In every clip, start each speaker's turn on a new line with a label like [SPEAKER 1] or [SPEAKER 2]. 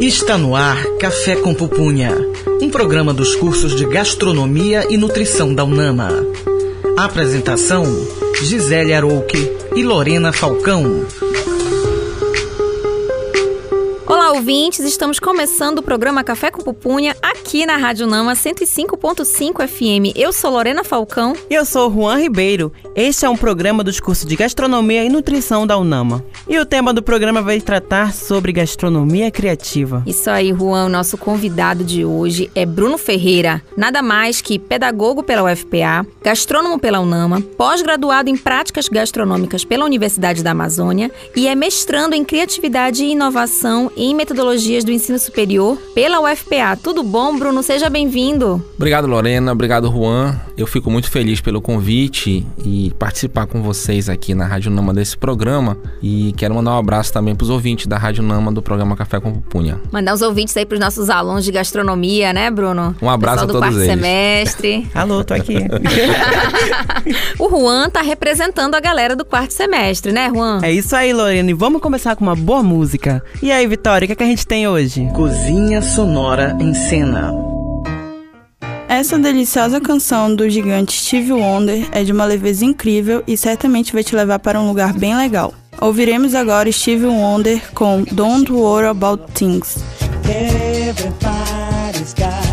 [SPEAKER 1] Está no ar Café com Pupunha, um programa dos cursos de Gastronomia e Nutrição da UNAMA. Apresentação: Gisele Arouque e Lorena Falcão.
[SPEAKER 2] Olá, ouvintes! Estamos começando o programa Café com Pupunha aqui na Rádio Nama 105.5 FM. Eu sou Lorena Falcão.
[SPEAKER 3] E eu sou Juan Ribeiro. Este é um programa dos cursos de Gastronomia e Nutrição da UNAMA. E o tema do programa vai tratar sobre gastronomia criativa.
[SPEAKER 2] Isso aí, Juan. O nosso convidado de hoje é Bruno Ferreira. Nada mais que pedagogo pela UFPA, gastrônomo pela UNAMA, pós-graduado em práticas gastronômicas pela Universidade da Amazônia e é mestrando em criatividade e inovação em metodologias do ensino superior pela UFPA. Tudo bom, Bruno? Seja bem-vindo.
[SPEAKER 4] Obrigado, Lorena. Obrigado, Juan. Eu fico muito feliz pelo convite e participar com vocês aqui na Rádio Nama desse programa. E quero mandar um abraço também para os ouvintes da Rádio Nama do programa Café com Pupunha.
[SPEAKER 2] Mandar os ouvintes aí para os nossos alunos de gastronomia, né, Bruno?
[SPEAKER 4] Um abraço
[SPEAKER 2] a
[SPEAKER 4] todos
[SPEAKER 2] quarto
[SPEAKER 4] eles.
[SPEAKER 2] semestre.
[SPEAKER 3] Alô, tô aqui.
[SPEAKER 2] o Juan tá representando a galera do quarto semestre, né, Juan?
[SPEAKER 3] É isso aí, Lorena. E vamos começar com uma boa música. E aí, Vitória, o que, é que a gente tem hoje?
[SPEAKER 1] Cozinha Sonora em Cena.
[SPEAKER 5] Essa deliciosa canção do gigante Steve Wonder é de uma leveza incrível e certamente vai te levar para um lugar bem legal. Ouviremos agora Steve Wonder com Don't Worry About Things.
[SPEAKER 6] Everybody's got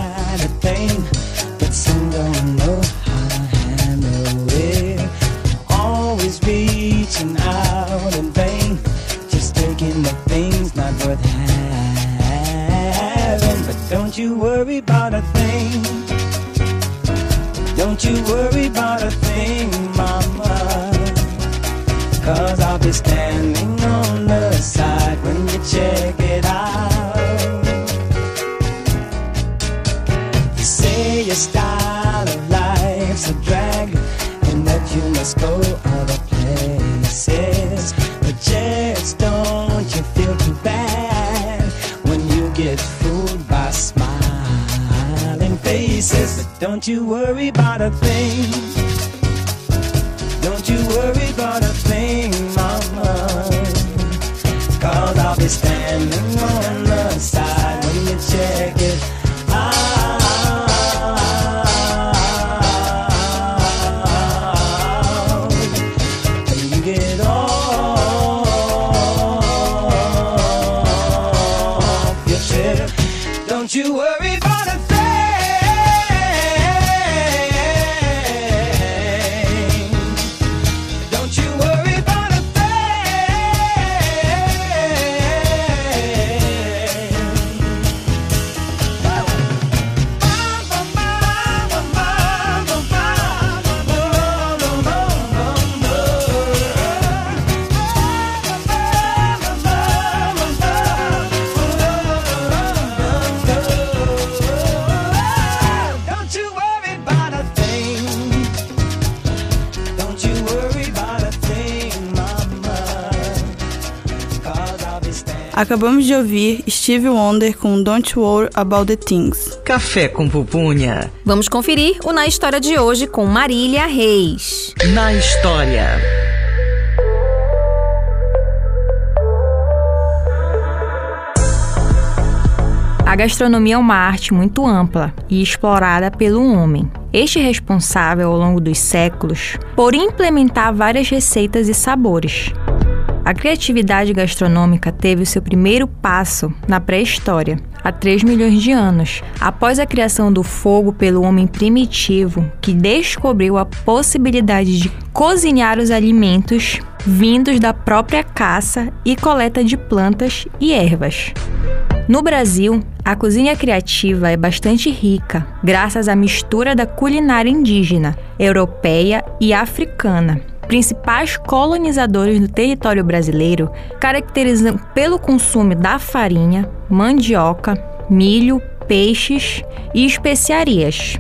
[SPEAKER 5] Acabamos de ouvir Steve Wonder com Don't Worry About the Things.
[SPEAKER 1] Café com Pupunha.
[SPEAKER 2] Vamos conferir o Na História de hoje com Marília Reis.
[SPEAKER 1] Na história.
[SPEAKER 7] A gastronomia é uma arte muito ampla e explorada pelo homem. Este é responsável ao longo dos séculos por implementar várias receitas e sabores. A criatividade gastronômica teve o seu primeiro passo na pré-história, há 3 milhões de anos, após a criação do fogo pelo homem primitivo, que descobriu a possibilidade de cozinhar os alimentos vindos da própria caça e coleta de plantas e ervas. No Brasil, a cozinha criativa é bastante rica, graças à mistura da culinária indígena, europeia e africana. Principais colonizadores no território brasileiro caracterizam pelo consumo da farinha, mandioca, milho, peixes e especiarias.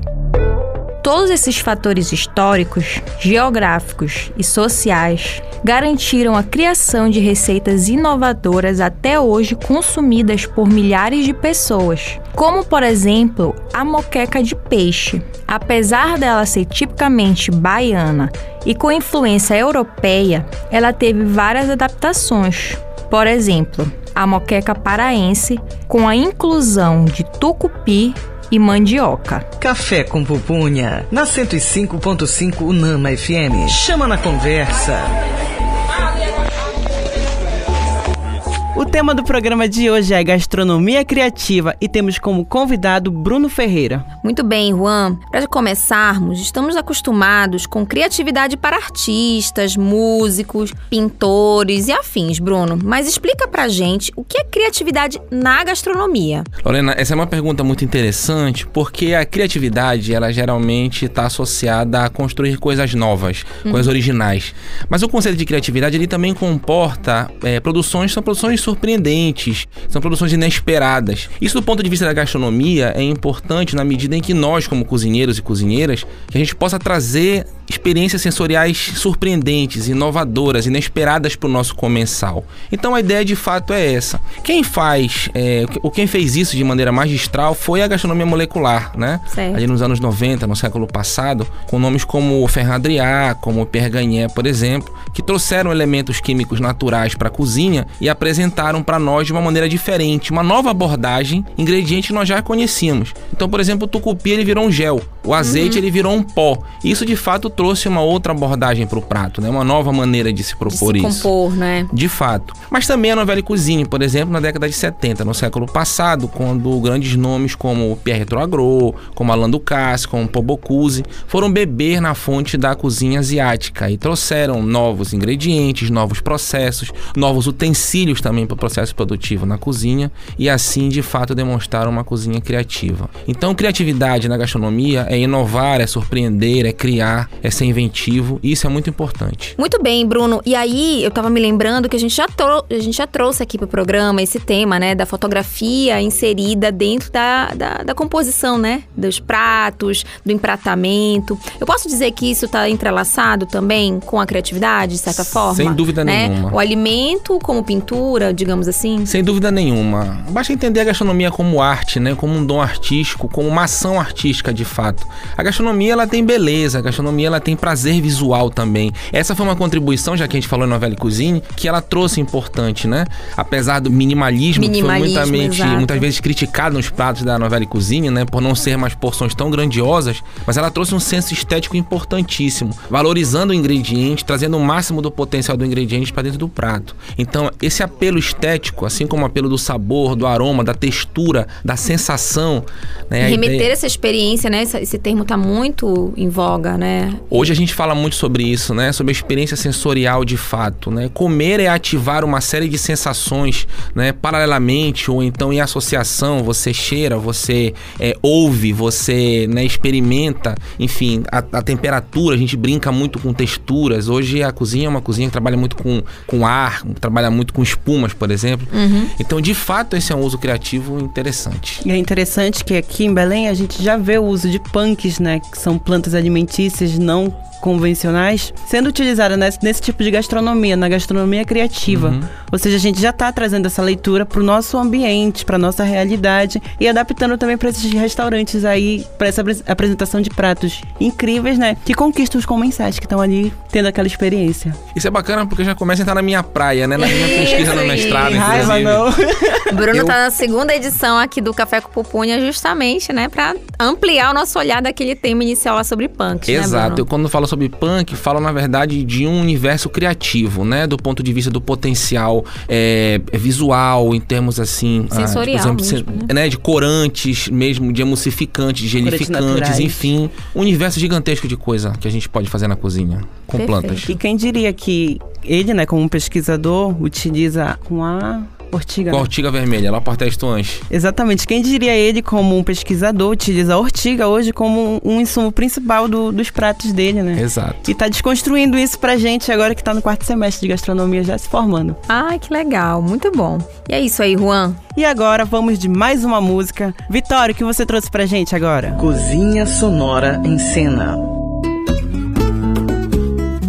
[SPEAKER 7] Todos esses fatores históricos, geográficos e sociais garantiram a criação de receitas inovadoras até hoje consumidas por milhares de pessoas, como por exemplo a moqueca de peixe. Apesar dela ser tipicamente baiana e com influência europeia, ela teve várias adaptações. Por exemplo, a moqueca paraense com a inclusão de tucupi e mandioca.
[SPEAKER 1] Café com pupunha, na 105.5 Unama FM. Chama na conversa.
[SPEAKER 3] O tema do programa de hoje é gastronomia criativa e temos como convidado Bruno Ferreira.
[SPEAKER 2] Muito bem, Juan. Para começarmos, estamos acostumados com criatividade para artistas, músicos, pintores e afins, Bruno. Mas explica pra gente o que é criatividade na gastronomia.
[SPEAKER 4] Lorena, essa é uma pergunta muito interessante porque a criatividade, ela geralmente está associada a construir coisas novas, coisas originais. Mas o conceito de criatividade, ele também comporta é, produções, são produções surpreendentes, são produções inesperadas. Isso do ponto de vista da gastronomia é importante na medida em que nós, como cozinheiros e cozinheiras, que a gente possa trazer experiências sensoriais surpreendentes, inovadoras, inesperadas para o nosso comensal. Então a ideia de fato é essa. Quem faz, é, ou quem fez isso de maneira magistral foi a gastronomia molecular, né?
[SPEAKER 2] Certo.
[SPEAKER 4] Ali nos anos 90, no século passado, com nomes como Adrià, como Pierre Gagné, por exemplo, que trouxeram elementos químicos naturais para a cozinha e apresentaram para nós de uma maneira diferente, uma nova abordagem, ingrediente que nós já conhecíamos. Então, por exemplo, o tucupi ele virou um gel, o azeite ele virou um pó. Isso de fato trouxe uma outra abordagem para o prato, né? Uma nova maneira de se
[SPEAKER 2] De
[SPEAKER 4] propor
[SPEAKER 2] se
[SPEAKER 4] isso.
[SPEAKER 2] compor, né?
[SPEAKER 4] De fato. Mas também a novela e cozinha, por exemplo, na década de 70, no século passado, quando grandes nomes como Pierre Troagro, como Alain Ducasse, como Paul Bocuse, foram beber na fonte da cozinha asiática e trouxeram novos ingredientes, novos processos, novos utensílios também para o processo produtivo na cozinha e assim, de fato, demonstraram uma cozinha criativa. Então, criatividade na gastronomia é inovar, é surpreender, é criar, é ser inventivo e isso é muito importante.
[SPEAKER 2] Muito bem, Bruno. E aí, eu tava me lembrando que a gente já, trou- a gente já trouxe aqui pro programa esse tema, né? Da fotografia inserida dentro da, da, da composição, né? Dos pratos, do empratamento. Eu posso dizer que isso tá entrelaçado também com a criatividade, de certa forma?
[SPEAKER 4] Sem dúvida
[SPEAKER 2] né?
[SPEAKER 4] nenhuma.
[SPEAKER 2] O alimento como pintura, digamos assim.
[SPEAKER 4] Sem dúvida nenhuma. Basta entender a gastronomia como arte, né? Como um dom artístico, como uma ação artística de fato. A gastronomia ela tem beleza, a gastronomia ela tem prazer visual também. Essa foi uma contribuição, já que a gente falou em novela e cozinha, que ela trouxe importante, né? Apesar do minimalismo,
[SPEAKER 2] Minimalismo,
[SPEAKER 4] que foi muitamente, muitas vezes criticado nos pratos da novela e cozinha, né? Por não ser mais porções tão grandiosas, mas ela trouxe um senso estético importantíssimo, valorizando o ingrediente, trazendo o máximo do potencial do ingrediente para dentro do prato. Então, esse apelo estético, assim como o apelo do sabor, do aroma, da textura, da sensação, né?
[SPEAKER 2] Remeter
[SPEAKER 4] ideia-
[SPEAKER 2] essa experiência, né? Esse, esse termo tá muito em voga, né?
[SPEAKER 4] Hoje a gente fala muito sobre isso, né? Sobre a experiência sensorial de fato, né? Comer é ativar uma série de sensações, né? Paralelamente ou então em associação, você cheira, você é, ouve, você né, experimenta, enfim, a, a temperatura, a gente brinca muito com texturas. Hoje a cozinha é uma cozinha que trabalha muito com, com ar, trabalha muito com espumas, por exemplo. Então, de fato, esse é um uso criativo interessante.
[SPEAKER 3] E é interessante que aqui em Belém a gente já vê o uso de punks, né? Que são plantas alimentícias não convencionais, sendo utilizada nesse, nesse tipo de gastronomia, na gastronomia criativa.
[SPEAKER 4] Uhum.
[SPEAKER 3] Ou seja, a gente já está trazendo essa leitura para o nosso ambiente, para nossa realidade e adaptando também para esses restaurantes aí, para essa apres- apresentação de pratos incríveis, né? Que conquistam os comensais que estão ali tendo aquela experiência.
[SPEAKER 4] Isso é bacana porque já começa a entrar na minha praia, né? Na minha pesquisa no mestrado,
[SPEAKER 3] Raiva não.
[SPEAKER 2] Bruno
[SPEAKER 4] Eu-
[SPEAKER 2] tá na segunda edição aqui do Café com Pupunha, justamente, né? Pra ampliar o nosso olhar daquele tema inicial lá sobre punks, né,
[SPEAKER 4] Exato. Eu,
[SPEAKER 2] Bruno?
[SPEAKER 4] quando falo sobre punk, falo na verdade de um universo criativo, né? Do ponto de vista do potencial é, visual, em termos assim. ah,
[SPEAKER 2] Sensorial
[SPEAKER 4] por
[SPEAKER 2] mesmo,
[SPEAKER 4] se- né? De corantes, mesmo de emulsificantes, de gelificantes, enfim. Um universo gigantesco de coisa que a gente pode fazer na cozinha com
[SPEAKER 2] Perfeito.
[SPEAKER 4] plantas.
[SPEAKER 3] E quem diria que ele, né, como pesquisador, utiliza com a ortiga.
[SPEAKER 4] Com a
[SPEAKER 3] né?
[SPEAKER 4] ortiga vermelha, lá por testuanche.
[SPEAKER 3] Exatamente. Quem diria ele, como um pesquisador, utiliza a ortiga hoje como um, um insumo principal do- dos pratos dele, né?
[SPEAKER 4] Exato.
[SPEAKER 3] E tá desconstruindo isso pra gente agora que tá no quarto semestre de gastronomia já se formando.
[SPEAKER 2] Ai, que legal, muito bom. E é isso aí, Juan.
[SPEAKER 3] E agora vamos de mais uma música. Vitória, o que você trouxe pra gente agora?
[SPEAKER 1] Cozinha Sonora em Cena.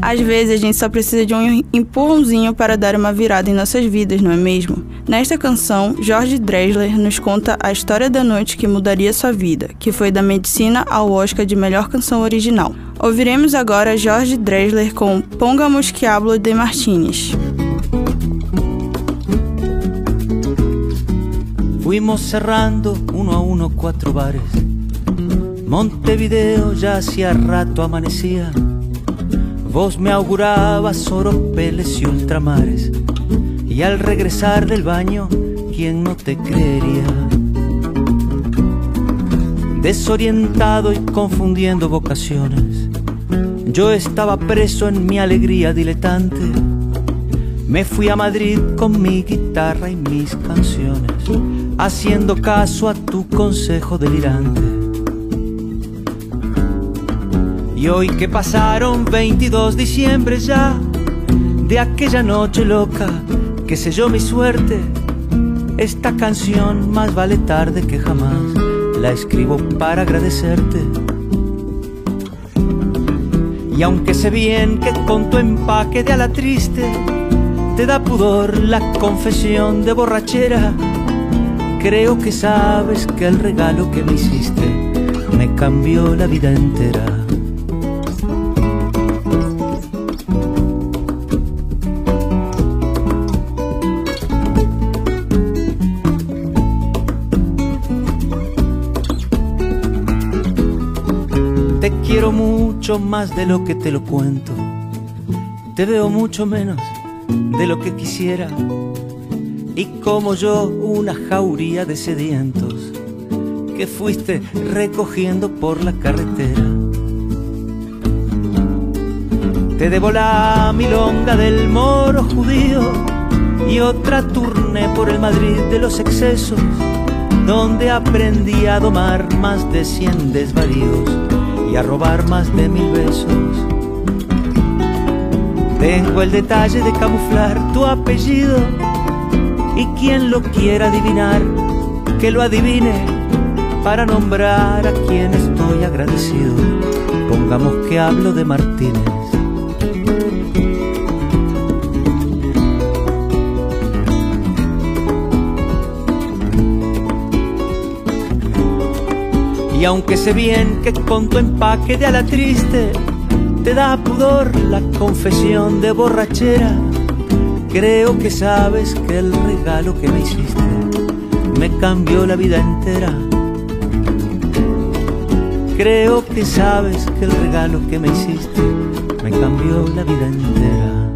[SPEAKER 5] Às vezes a gente só precisa de um empurrãozinho para dar uma virada em nossas vidas, não é mesmo? Nesta canção, Jorge Drexler nos conta a história da noite que mudaria sua vida, que foi da medicina ao Oscar de melhor canção original. Ouviremos agora Jorge Drexler com Pongamos que hablo de Martínez.
[SPEAKER 8] Fuimos cerrando uno a uno cuatro bares. Montevideo ya hacía rato amanecía. Vos me augurabas oropeles y ultramares. Y al regresar del baño, ¿quién no te creería? Desorientado y confundiendo vocaciones, yo estaba preso en mi alegría diletante. Me fui a Madrid con mi guitarra y mis canciones, haciendo caso a tu consejo delirante. Y hoy que pasaron 22 diciembre ya, de aquella noche loca que selló mi suerte, esta canción más vale tarde que jamás, la escribo para agradecerte. Y aunque sé bien que con tu empaque de ala triste te da pudor la confesión de borrachera, creo que sabes que el regalo que me hiciste me cambió la vida entera. Quiero mucho más de lo que te lo cuento. Te veo mucho menos de lo que quisiera. Y como yo, una jauría de sedientos que fuiste recogiendo por la carretera. Te debo la milonga del moro judío y otra turné por el Madrid de los excesos, donde aprendí a domar más de cien desvaríos y a robar más de mil besos. Tengo el detalle de camuflar tu apellido y quien lo quiera adivinar, que lo adivine para nombrar a quien estoy agradecido. Pongamos que hablo de Martínez. Y aunque sé bien que con tu empaque de ala triste te da pudor la confesión de borrachera, creo que sabes que el regalo que me hiciste me cambió la vida entera. Creo que sabes que el regalo que me hiciste me cambió la vida entera.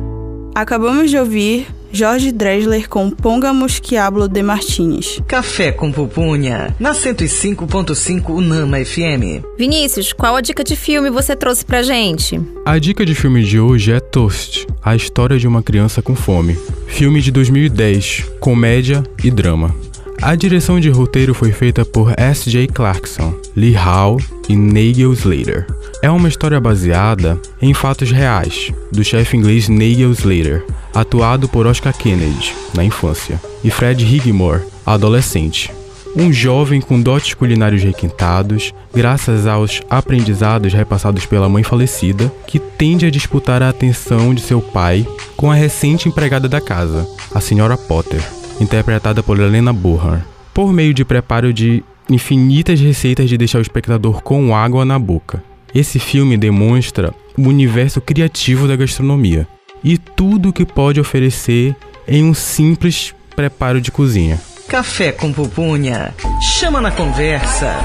[SPEAKER 5] Acabamos de ouvir Jorge Dresler com Pongamos que hablo de Martínez.
[SPEAKER 1] Café com pupunha, na 105.5 Unama FM.
[SPEAKER 2] Vinícius, qual a dica de filme você trouxe pra gente?
[SPEAKER 9] A dica de filme de hoje é Toast, a história de uma criança com fome. Filme de 2010, comédia e drama. A direção de roteiro foi feita por S.J. Clarkson, Lee Howe e Nigel Slater. É uma história baseada em fatos reais do chefe inglês Nigel Slater, atuado por Oscar Kennedy na infância, e Fred Higmore, adolescente. Um jovem com dotes culinários requintados, graças aos aprendizados repassados pela mãe falecida, que tende a disputar a atenção de seu pai com a recente empregada da casa, a Sra. Potter, interpretada por Helena Bonham, por meio de preparo de infinitas receitas de deixar o espectador com água na boca. Esse filme demonstra o universo criativo da gastronomia e tudo o que pode oferecer em um simples preparo de cozinha.
[SPEAKER 1] Café com pupunha, chama na conversa.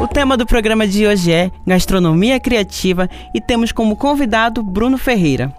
[SPEAKER 3] O tema do programa de hoje é Gastronomia Criativa e temos como convidado Bruno Ferreira.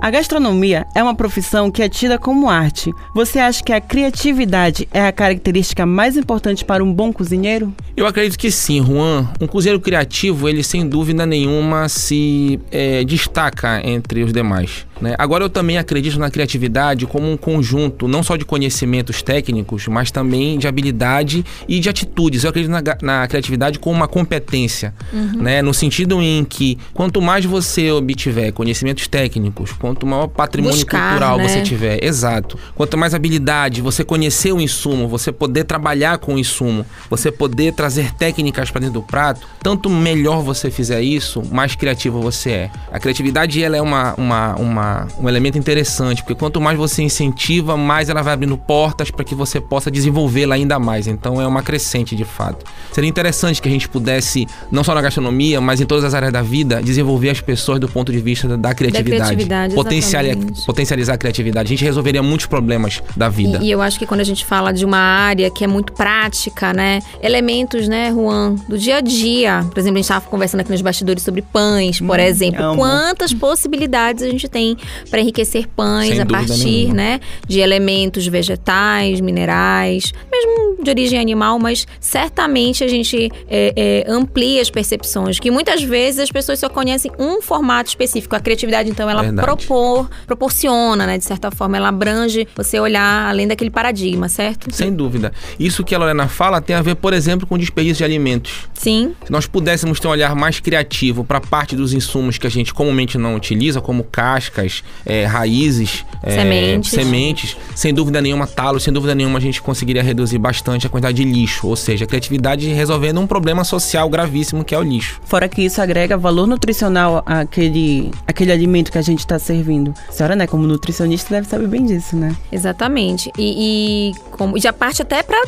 [SPEAKER 3] A gastronomia é uma profissão que é tida como arte. Você acha que a criatividade é a característica mais importante para um bom cozinheiro?
[SPEAKER 4] Eu acredito que sim, Juan. Um cozinheiro criativo, ele sem dúvida nenhuma se é, destaca entre os demais. Né? Agora, eu também acredito na criatividade como um conjunto, não só de conhecimentos técnicos, mas também de habilidade e de atitudes. Eu acredito na, na criatividade como uma competência, né? no sentido em que quanto mais você obtiver conhecimentos técnicos, quanto maior patrimônio
[SPEAKER 2] Buscar,
[SPEAKER 4] cultural
[SPEAKER 2] né?
[SPEAKER 4] você tiver, exato. Quanto mais habilidade, você conhecer o insumo, você poder trabalhar com o insumo, você poder trazer técnicas para dentro do prato, tanto melhor você fizer isso, mais criativo você é. A criatividade ela é uma, uma, uma uma, um elemento interessante, porque quanto mais você incentiva, mais ela vai abrindo portas para que você possa desenvolvê-la ainda mais. Então é uma crescente de fato. Seria interessante que a gente pudesse, não só na gastronomia, mas em todas as áreas da vida, desenvolver as pessoas do ponto de vista da, da criatividade.
[SPEAKER 2] criatividade,
[SPEAKER 4] Potenciali-
[SPEAKER 2] exatamente.
[SPEAKER 4] potencializar a criatividade. A gente resolveria muitos problemas da vida.
[SPEAKER 2] E, e eu acho que quando a gente fala de uma área que é muito prática, né? Elementos, né, Juan, do dia a dia. Por exemplo, a gente estava conversando aqui nos bastidores sobre pães, por exemplo.
[SPEAKER 3] amo.
[SPEAKER 2] Quantas possibilidades a gente tem para enriquecer pães
[SPEAKER 4] Sem
[SPEAKER 2] a partir,
[SPEAKER 4] nenhuma.
[SPEAKER 2] né, de elementos vegetais, minerais, mesmo de origem animal, mas certamente a gente é, é, amplia as percepções. Que muitas vezes as pessoas só conhecem um formato específico. A criatividade, então, ela
[SPEAKER 4] Verdade.
[SPEAKER 2] propor, proporciona, né, de certa forma, ela abrange você olhar além daquele paradigma, certo?
[SPEAKER 4] Sem dúvida. Isso que a Lorena fala tem a ver, por exemplo, com desperdício de alimentos.
[SPEAKER 2] Sim,
[SPEAKER 4] Se nós pudéssemos ter um olhar mais criativo para parte dos insumos que a gente comumente não utiliza, como cascas, eh, raízes, eh,
[SPEAKER 2] Sementes.
[SPEAKER 4] sementes, sem dúvida nenhuma, talos, sem dúvida nenhuma, a gente conseguiria reduzir bastante a quantidade de lixo, ou seja, a criatividade resolvendo um problema social gravíssimo que é o lixo.
[SPEAKER 3] Fora que isso agrega valor nutricional àquele, àquele alimento que a gente está servindo. A senhora, né, como nutricionista, deve saber bem disso, né?
[SPEAKER 2] exatamente. E, e como, já parte até para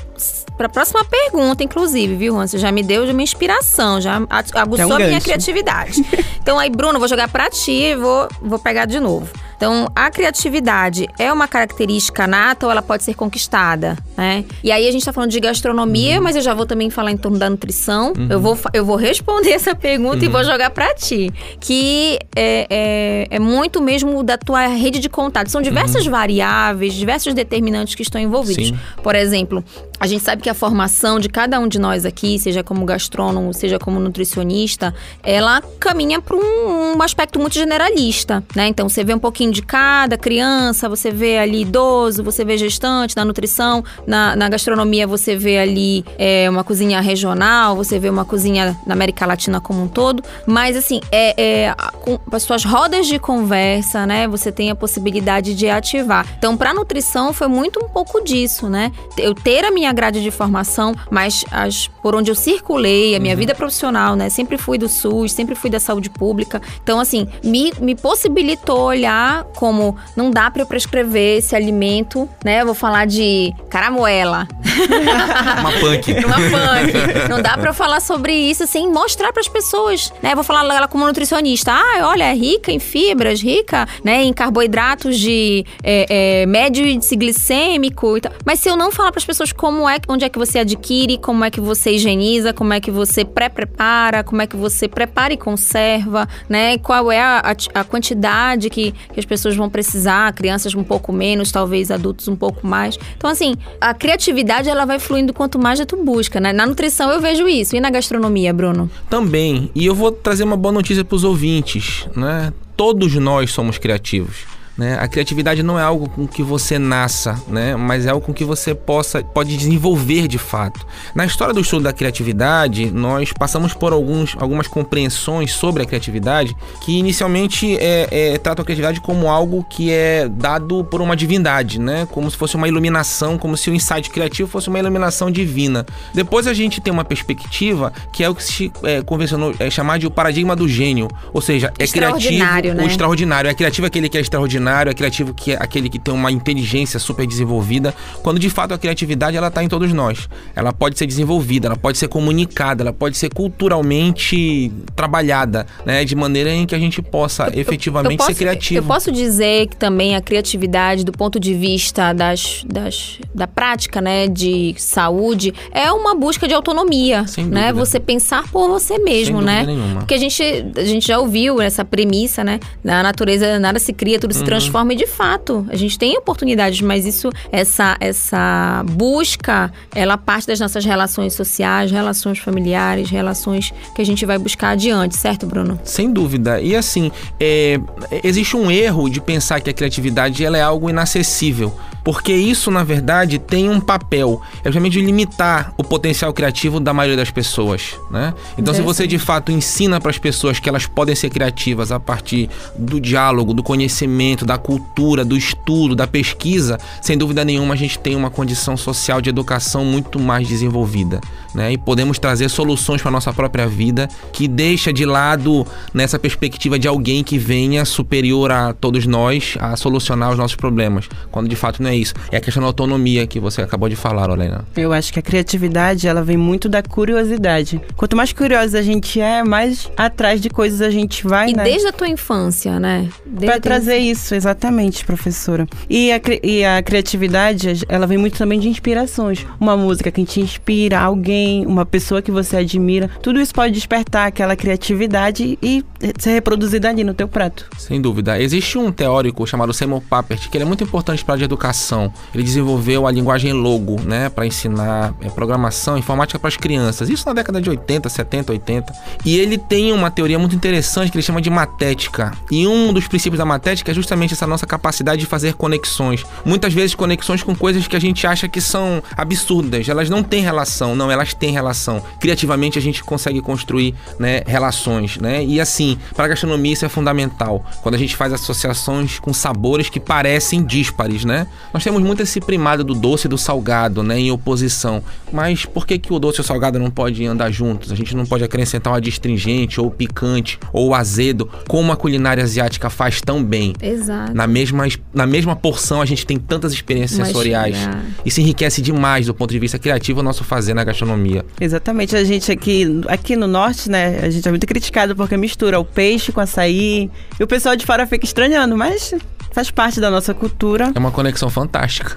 [SPEAKER 2] a próxima pergunta, inclusive, viu, Juan? Você já me deu de uma inspiração, já aguçou
[SPEAKER 3] um
[SPEAKER 2] a minha criatividade. então aí, Bruno, vou jogar para ti e vou, vou pegar de novo. Então, a criatividade é uma característica nata ou ela pode ser conquistada, né? E aí a gente tá falando de gastronomia, mas eu já vou também falar em torno da nutrição. Eu, vou, eu vou responder essa pergunta e vou jogar pra ti. Que é, é, é muito mesmo da tua rede de contato. São diversas variáveis, diversos determinantes que estão envolvidos.
[SPEAKER 4] Sim.
[SPEAKER 2] Por exemplo, a gente sabe que a formação de cada um de nós aqui, seja como gastrônomo, seja como nutricionista, ela caminha para um, um aspecto muito generalista, né? Então você vê um pouquinho de cada criança, você vê ali idoso, você vê gestante, na nutrição, na, na gastronomia você vê ali é, uma cozinha regional, você vê uma cozinha na América Latina como um todo, mas assim, é, é com as suas rodas de conversa, né? Você tem a possibilidade de ativar. Então, para nutrição foi muito um pouco disso, né? Eu ter a minha grade de formação, mas as, por onde eu circulei, a minha vida profissional, né? Sempre fui do SUS, sempre fui da saúde pública. Então, assim, me, me possibilitou olhar como não dá para eu prescrever esse alimento, né? Eu vou falar de caramoela,
[SPEAKER 4] Uma punk.
[SPEAKER 2] uma punk. Não dá pra eu falar sobre isso sem mostrar pras pessoas, né? Eu vou falar ela como nutricionista. Ah, olha, é rica em fibras, rica, né, em carboidratos de é, é, médio índice glicêmico e tal. Mas se eu não falar pras pessoas como é, onde é que você adquire, como é que você higieniza, como é que você pré-prepara, como é que você prepara e conserva, né? Qual é a, a- a quantidade que, que as pessoas vão precisar, crianças um pouco menos, talvez adultos um pouco mais. Então, assim, a criatividade ela vai fluindo quanto mais tu busca, né? Na nutrição eu vejo isso. E na gastronomia, Bruno?
[SPEAKER 4] Também. E eu vou trazer uma boa notícia para os ouvintes, né? Todos nós somos criativos. Né? A criatividade não é algo com que você nasça, né? mas é algo com que você possa pode desenvolver de fato. Na história do estudo da criatividade, nós passamos por alguns, algumas compreensões sobre a criatividade que inicialmente é, é, tratam a criatividade como algo que é dado por uma divindade, né? como se fosse uma iluminação, como se o insight criativo fosse uma iluminação divina. Depois a gente tem uma perspectiva que é o que se é, convencionou é, chamar de o paradigma do gênio, ou seja, é criativo,
[SPEAKER 2] né?
[SPEAKER 4] o extraordinário. É criativo aquele que é extraordinário, é criativo que é aquele que tem uma inteligência super desenvolvida. Quando de fato a criatividade ela tá em todos nós. Ela pode ser desenvolvida, ela pode ser comunicada, ela pode ser culturalmente trabalhada, né, de maneira em que a gente possa efetivamente
[SPEAKER 2] posso,
[SPEAKER 4] ser criativo.
[SPEAKER 2] Eu posso dizer que também a criatividade, do ponto de vista das, das, da prática, né, de saúde, é uma busca de autonomia,
[SPEAKER 4] Sem
[SPEAKER 2] né?
[SPEAKER 4] dúvida.
[SPEAKER 2] Você pensar por você mesmo,
[SPEAKER 4] Sem
[SPEAKER 2] né?
[SPEAKER 4] nenhuma.
[SPEAKER 2] Porque a gente, a gente já ouviu essa premissa, né? Na natureza nada se cria, tudo
[SPEAKER 4] Uhum.
[SPEAKER 2] se transforma e de fato, a gente tem oportunidades, mas isso, essa, essa busca, ela parte das nossas relações sociais, relações familiares, relações que a gente vai buscar adiante, certo, Bruno?
[SPEAKER 4] Sem dúvida. E assim, é, existe um erro de pensar que a criatividade ela é algo inacessível. Porque isso, na verdade, tem um papel, é justamente de limitar o potencial criativo da maioria das pessoas, né? Então, se você de fato ensina para as pessoas que elas podem ser criativas a partir do diálogo, do conhecimento, da cultura, do estudo, da pesquisa, sem dúvida nenhuma a gente tem uma condição social de educação muito mais desenvolvida, né? E podemos trazer soluções para nossa própria vida que deixa de lado nessa perspectiva de alguém que venha superior a todos nós a solucionar os nossos problemas, quando de fato não é isso. É a questão da autonomia que você acabou de falar, Lorena.
[SPEAKER 3] Eu acho que a criatividade, ela vem muito da curiosidade. Quanto mais curiosa a gente é, mais atrás de coisas a gente vai,
[SPEAKER 2] E
[SPEAKER 3] né?
[SPEAKER 2] desde a tua infância, né? Desde
[SPEAKER 3] Pra
[SPEAKER 2] a tua
[SPEAKER 3] trazer isso, exatamente, professora. E a, e a criatividade, ela vem muito também de inspirações. Uma música que te inspira, alguém, uma pessoa que você admira. Tudo isso pode despertar aquela criatividade e ser reproduzida ali no teu prato.
[SPEAKER 4] Sem dúvida. Existe um teórico chamado Seymour Papert, que ele é muito importante para a área educação. Ele desenvolveu a linguagem logo, né, para ensinar é, programação, informática para as crianças. Isso na década de 80, 70, 80. E ele tem uma teoria muito interessante que ele chama de matética. E um dos princípios da matética é justamente essa nossa capacidade de fazer conexões. Muitas vezes conexões com coisas que a gente acha que são absurdas. Elas não têm relação, não, elas têm relação. Criativamente a gente consegue construir, né, relações, né? E assim, para a gastronomia isso é fundamental. Quando a gente faz associações com sabores que parecem díspares, né? Nós temos muito esse primado do doce e do salgado, né, em oposição. Mas por que que o doce e o salgado não podem andar juntos? A gente não pode acrescentar o adstringente ou o picante ou o azedo, como a culinária asiática faz tão bem.
[SPEAKER 2] Exato.
[SPEAKER 4] Na mesma, na mesma porção a gente tem tantas experiências
[SPEAKER 2] Mas,
[SPEAKER 4] sensoriais.
[SPEAKER 2] ah.
[SPEAKER 4] Isso enriquece demais do ponto de vista criativo o nosso fazer na gastronomia.
[SPEAKER 3] Exatamente, a gente aqui, aqui no norte, né, a gente é muito criticado porque mistura o peixe com açaí. E o pessoal de fora fica estranhando, mas faz parte da nossa cultura
[SPEAKER 4] É uma conexão fantástica.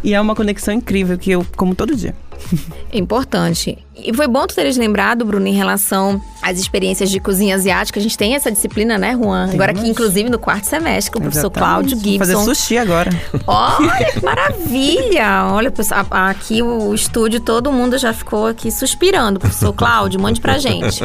[SPEAKER 3] E é uma conexão incrível que eu como todo dia.
[SPEAKER 2] É importante. E foi bom tu teres lembrado, Bruno, em relação às experiências de cozinha asiática. A gente tem essa disciplina, né, Juan? Agora aqui, inclusive, no quarto semestre, com o professor. Cláudio
[SPEAKER 3] Vou fazer
[SPEAKER 2] Gibson.
[SPEAKER 3] sushi agora.
[SPEAKER 2] Olha, que maravilha! Olha, aqui o estúdio, todo mundo já ficou aqui suspirando. Professor Cláudio, mande pra gente.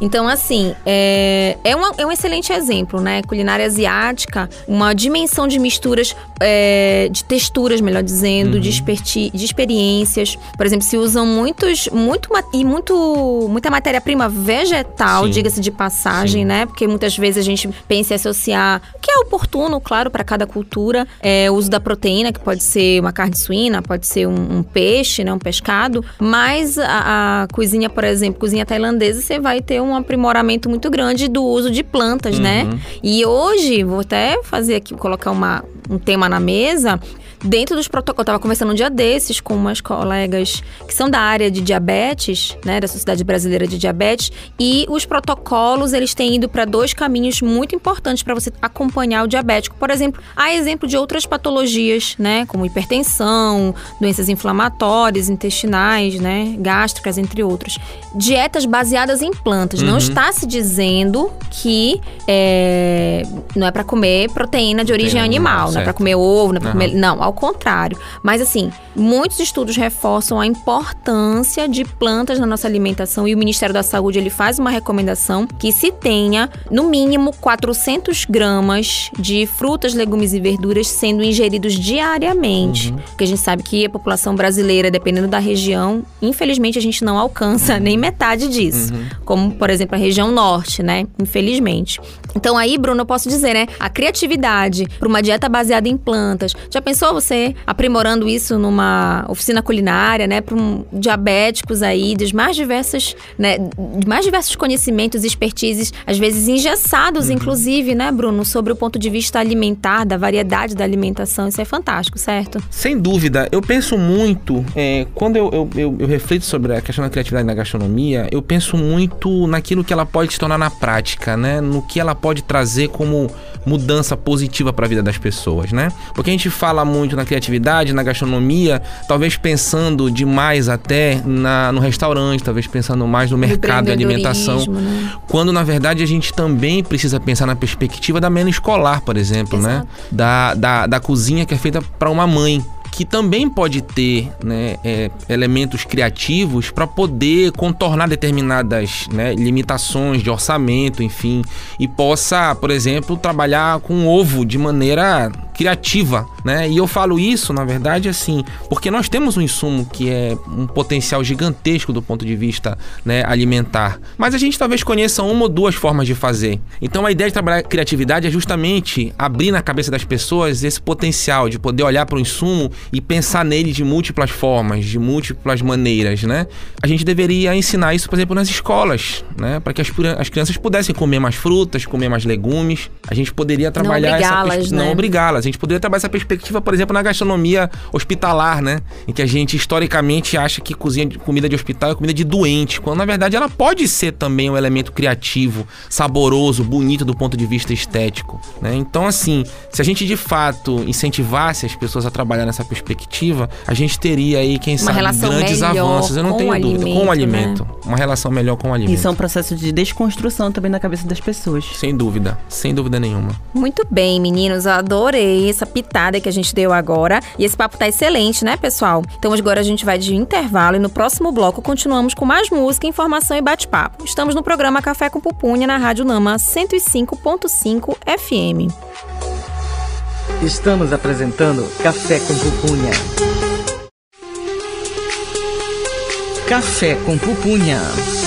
[SPEAKER 2] Então, assim, é, é, uma- é um excelente exemplo, né? Culinária asiática, uma dimensão de misturas, é, de texturas, melhor dizendo, de, experti- de experiências. Por exemplo, se usam muitos, muito, e muito, muita matéria-prima vegetal,
[SPEAKER 4] Sim.
[SPEAKER 2] diga-se de passagem, né? Porque muitas vezes a gente pensa em associar, o que é oportuno, claro, para cada cultura, é, o uso da proteína, que pode ser uma carne suína, pode ser um, um peixe, né? Um pescado. Mas a, a cozinha, por exemplo, cozinha tailandesa, você vai ter um aprimoramento muito grande do uso de plantas, né?
[SPEAKER 4] Uhum.
[SPEAKER 2] E hoje, vou até fazer aqui, colocar uma, um tema na mesa. Dentro dos protocolos, eu estava conversando um dia desses com umas colegas que são da área de diabetes, né, da Sociedade Brasileira de Diabetes, e os protocolos eles têm ido para dois caminhos muito importantes para você acompanhar o diabético. Por exemplo, há exemplo de outras patologias, né, como hipertensão, doenças inflamatórias, intestinais, né, gástricas, entre outros. Dietas baseadas em plantas. Não
[SPEAKER 4] Uhum.
[SPEAKER 2] está se dizendo que é, não é para comer proteína de origem
[SPEAKER 4] Proteína
[SPEAKER 2] animal,
[SPEAKER 4] animal,
[SPEAKER 2] não é para comer ovo, não é para
[SPEAKER 4] Aham.
[SPEAKER 2] comer. Não, ao contrário. Mas assim, muitos estudos reforçam a importância de plantas na nossa alimentação e o Ministério da Saúde ele faz uma recomendação que se tenha no mínimo 400 gramas de frutas, legumes e verduras sendo ingeridos diariamente. Porque a gente sabe que a população brasileira, dependendo da região, infelizmente a gente não alcança nem metade disso. Como, por exemplo, a região norte, né? Infelizmente. Então aí, Bruno, eu posso dizer, né? A criatividade para uma dieta baseada em plantas. Já pensou você aprimorando isso numa oficina culinária, né? Para um, diabéticos aí, dos mais diversas, né? De mais diversos conhecimentos e expertises, às vezes engessados, inclusive, né, Bruno? Sobre o ponto de vista alimentar, da variedade da alimentação. Isso é fantástico, certo?
[SPEAKER 4] Sem dúvida, eu penso muito, é, quando eu, eu, eu, eu reflito sobre a questão da criatividade na gastronomia, eu penso muito naquilo que ela pode se tornar na prática, né? No que ela pode trazer como mudança positiva para a vida das pessoas, né? Porque a gente fala muito na criatividade, na gastronomia, talvez pensando demais até na, no restaurante, talvez pensando mais no mercado de alimentação.
[SPEAKER 2] Né?
[SPEAKER 4] Quando na verdade a gente também precisa pensar na perspectiva da mena escolar, por exemplo, né?
[SPEAKER 2] Exato.
[SPEAKER 4] Da, da, da cozinha que é feita para uma mãe. Que também pode ter né, é, elementos criativos para poder contornar determinadas né, limitações de orçamento, enfim, e possa, por exemplo, trabalhar com ovo de maneira criativa, né? E eu falo isso, na verdade, assim, porque nós temos um insumo que é um potencial gigantesco do ponto de vista né, alimentar, mas a gente talvez conheça uma ou duas formas de fazer. Então a ideia de trabalhar criatividade é justamente abrir na cabeça das pessoas esse potencial de poder olhar para o insumo e pensar nele de múltiplas formas, de múltiplas maneiras, né? A gente deveria ensinar isso, por exemplo, nas escolas, né? Para que as, as crianças pudessem comer mais frutas, comer mais legumes. A gente poderia trabalhar
[SPEAKER 2] obrigá-las,
[SPEAKER 4] não
[SPEAKER 2] né?
[SPEAKER 4] obrigá-las. A gente poderia trabalhar essa perspectiva, por exemplo, na gastronomia hospitalar, né? Em que a gente historicamente acha que cozinha de comida de hospital é comida de doente, quando na verdade ela pode ser também um elemento criativo, saboroso, bonito do ponto de vista estético, né? Então assim, se a gente de fato incentivasse as pessoas a trabalhar nessa perspectiva, a gente teria aí, quem sabe,
[SPEAKER 2] relação
[SPEAKER 4] grandes avanços. Eu não tenho dúvida, com o
[SPEAKER 2] alimento, né?
[SPEAKER 4] alimento, uma relação melhor com o alimento.
[SPEAKER 3] Isso é um processo de desconstrução também na cabeça das pessoas.
[SPEAKER 4] Sem dúvida, sem dúvida nenhuma.
[SPEAKER 2] Muito bem, meninos. Eu adorei essa pitada que a gente deu agora. E esse papo tá excelente, né, pessoal? Então agora a gente vai de intervalo e no próximo bloco continuamos com mais música, informação e bate-papo. Estamos no programa Café com Pupunha na Rádio Nama 105.5 FM.
[SPEAKER 1] Estamos apresentando Café com Pupunha. Café com Pupunha.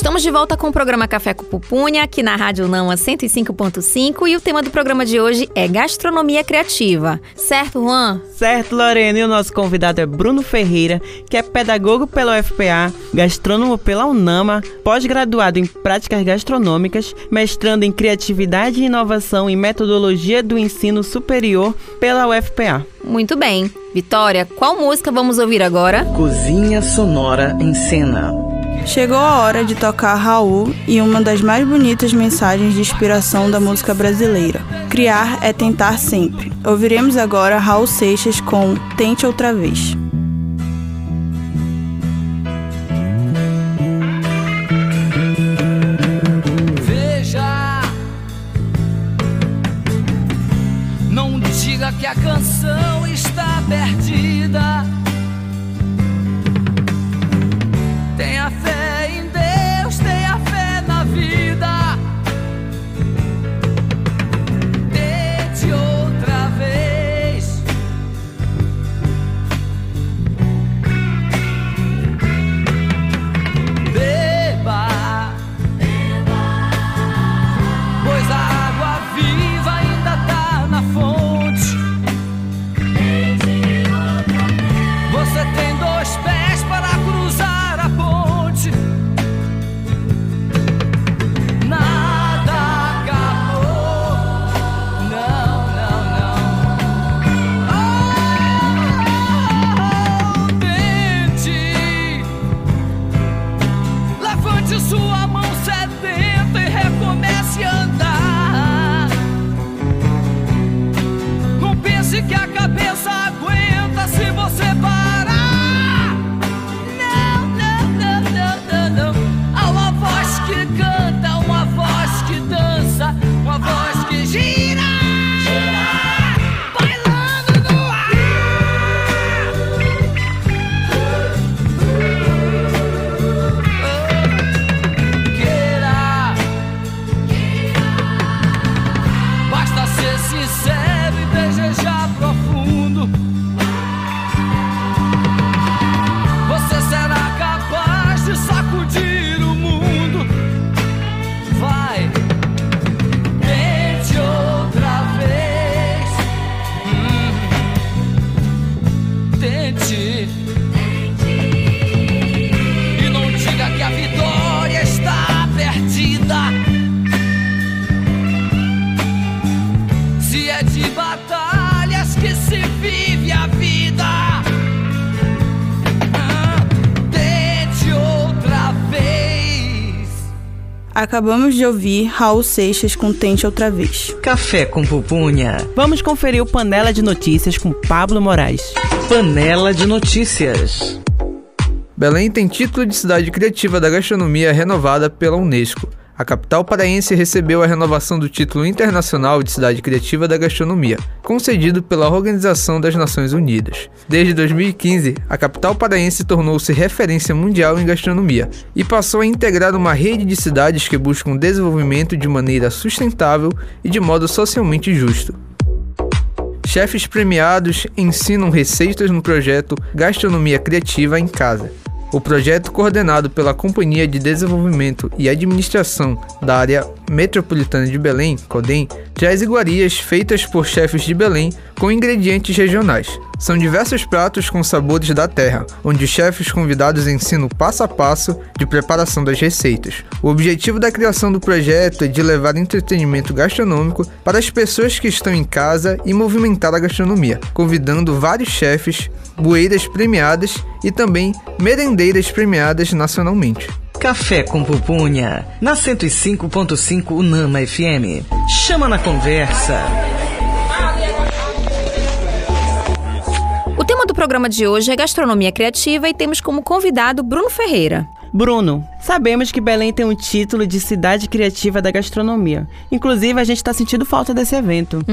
[SPEAKER 2] Estamos de volta com o programa Café com Pupunha, aqui na Rádio Nama 105.5 e o tema do programa de hoje é gastronomia criativa. Certo, Juan?
[SPEAKER 3] Certo, Lorena, e o nosso convidado é Bruno Ferreira, que é pedagogo pela UFPA, gastrônomo pela UNAMA, pós-graduado em práticas gastronômicas, mestrando em criatividade e inovação em metodologia do ensino superior pela UFPA.
[SPEAKER 2] Muito bem. Vitória, qual música vamos ouvir agora?
[SPEAKER 1] Cozinha Sonora em Cena.
[SPEAKER 5] Chegou a hora de tocar Raul e uma das mais bonitas mensagens de inspiração da música brasileira. Criar é tentar sempre. Ouviremos agora Raul Seixas com Tente Outra Vez.
[SPEAKER 10] Veja, não diga que a canção está perdida.
[SPEAKER 5] Acabamos de ouvir Raul Seixas com Tente Outra Vez.
[SPEAKER 1] Café com Pupunha.
[SPEAKER 3] Vamos conferir o Panela de Notícias com Pablo Moraes.
[SPEAKER 1] Panela de Notícias.
[SPEAKER 11] Belém tem título de cidade criativa da gastronomia renovada pela Unesco. A capital paraense recebeu a renovação do título internacional de cidade criativa da gastronomia, concedido pela Organização das Nações Unidas. Desde 2015, a capital paraense tornou-se referência mundial em gastronomia e passou a integrar uma rede de cidades que buscam desenvolvimento de maneira sustentável e de modo socialmente justo. Chefes premiados ensinam receitas no projeto Gastronomia Criativa em Casa. O projeto, coordenado pela Companhia de Desenvolvimento e Administração da Área Metropolitana de Belém, CODEM, traz iguarias feitas por chefes de Belém com ingredientes regionais. São diversos pratos com sabores da terra, onde chefes convidados ensinam o passo a passo de preparação das receitas. O objetivo da criação do projeto é de levar entretenimento gastronômico para as pessoas que estão em casa e movimentar a gastronomia, convidando vários chefes, bueiras premiadas e também merendeiras premiadas nacionalmente.
[SPEAKER 1] Café com Pupunha, na 105.5 Unama FM. Chama na conversa.
[SPEAKER 2] O tema do programa de hoje é gastronomia criativa e temos como convidado Bruno Ferreira.
[SPEAKER 3] Bruno, sabemos que Belém tem um título de cidade criativa da gastronomia. Inclusive, a gente está sentindo falta desse evento.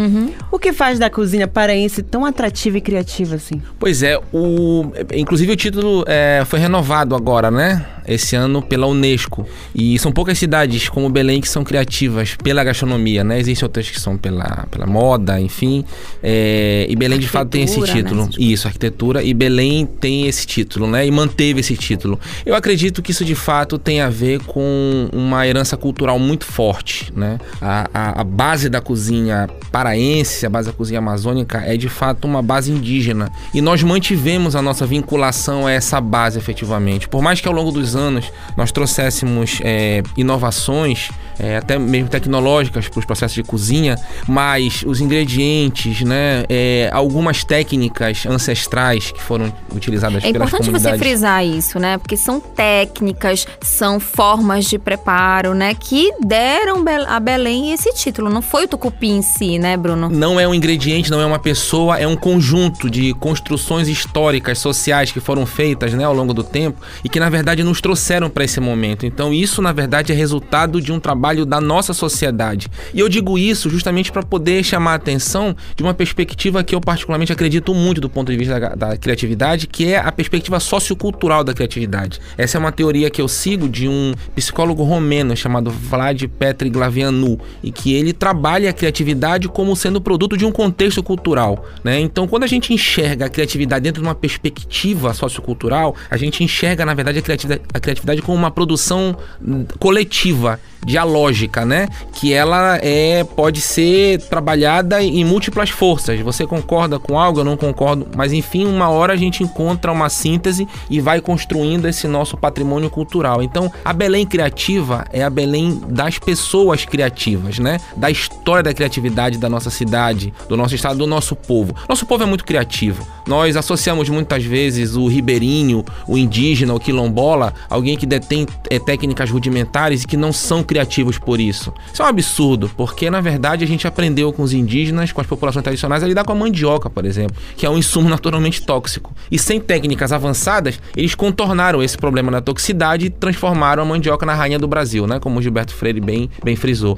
[SPEAKER 3] O que faz da cozinha paraense tão atrativa e criativa assim?
[SPEAKER 4] Pois é, o, inclusive o título é, foi renovado agora, né? Esse ano pela Unesco. E são poucas cidades como Belém que são criativas pela gastronomia, né? Existem outras que são pela, pela moda, enfim. É, e Belém de fato tem esse
[SPEAKER 2] né?
[SPEAKER 4] título.
[SPEAKER 2] Tipo.
[SPEAKER 4] Isso, arquitetura. E Belém tem esse título, né? E manteve esse título. Eu acredito que isso de fato tem a ver com uma herança cultural muito forte, né? A, a, a base da cozinha paraense, a base da cozinha amazônica é de fato uma base indígena. E nós mantivemos a nossa vinculação a essa base efetivamente. Por mais que ao longo dos anos nós trouxéssemos é, inovações, é, até mesmo tecnológicas para os processos de cozinha, mas os ingredientes, né? é, algumas técnicas ancestrais que foram utilizadas
[SPEAKER 2] É
[SPEAKER 4] pelas
[SPEAKER 2] importante você
[SPEAKER 4] comunidades.
[SPEAKER 2] frisar isso, né? Porque são técnicas, são formas de preparo, né? Que deram a Belém esse título. Não foi o tucupi em si, né, Bruno?
[SPEAKER 4] não é um ingrediente, não é uma pessoa, é um conjunto de construções históricas, sociais que foram feitas né, ao longo do tempo e que na verdade nos trouxeram para esse momento. Então isso na verdade é resultado de um trabalho da nossa sociedade. E eu digo isso justamente para poder chamar a atenção de uma perspectiva que eu particularmente acredito muito do ponto de vista da, da criatividade, que é a perspectiva sociocultural da criatividade. Essa é uma teoria que eu sigo de um psicólogo romeno chamado Vlad Petri Glavianu e que ele trabalha a criatividade como sendo produto de um contexto cultural, né? Então, quando a gente enxerga a criatividade dentro de uma perspectiva sociocultural, a gente enxerga, na verdade, a criatividade, a criatividade como uma produção hum, coletiva, dialógica, né? Que ela é pode ser trabalhada em múltiplas forças. Você concorda com algo, eu não concordo, mas enfim, uma hora a gente encontra uma síntese e vai construindo esse nosso patrimônio cultural. Então, a Belém criativa é a Belém das pessoas criativas, né? Da história da criatividade da nossa cidade, do nosso estado, do nosso povo. Nosso povo é muito criativo. Nós associamos muitas vezes o ribeirinho, o indígena, o quilombola, alguém que detém é, técnicas rudimentares e que não são criativos por isso. Isso é um absurdo, porque na verdade a gente aprendeu com os indígenas, com as populações tradicionais, a lidar com a mandioca, por exemplo, que é um insumo naturalmente tóxico. E sem técnicas avançadas, eles contornaram esse problema da toxicidade e transformaram a mandioca na rainha do Brasil, né? Como o Gilberto Freire bem, bem frisou.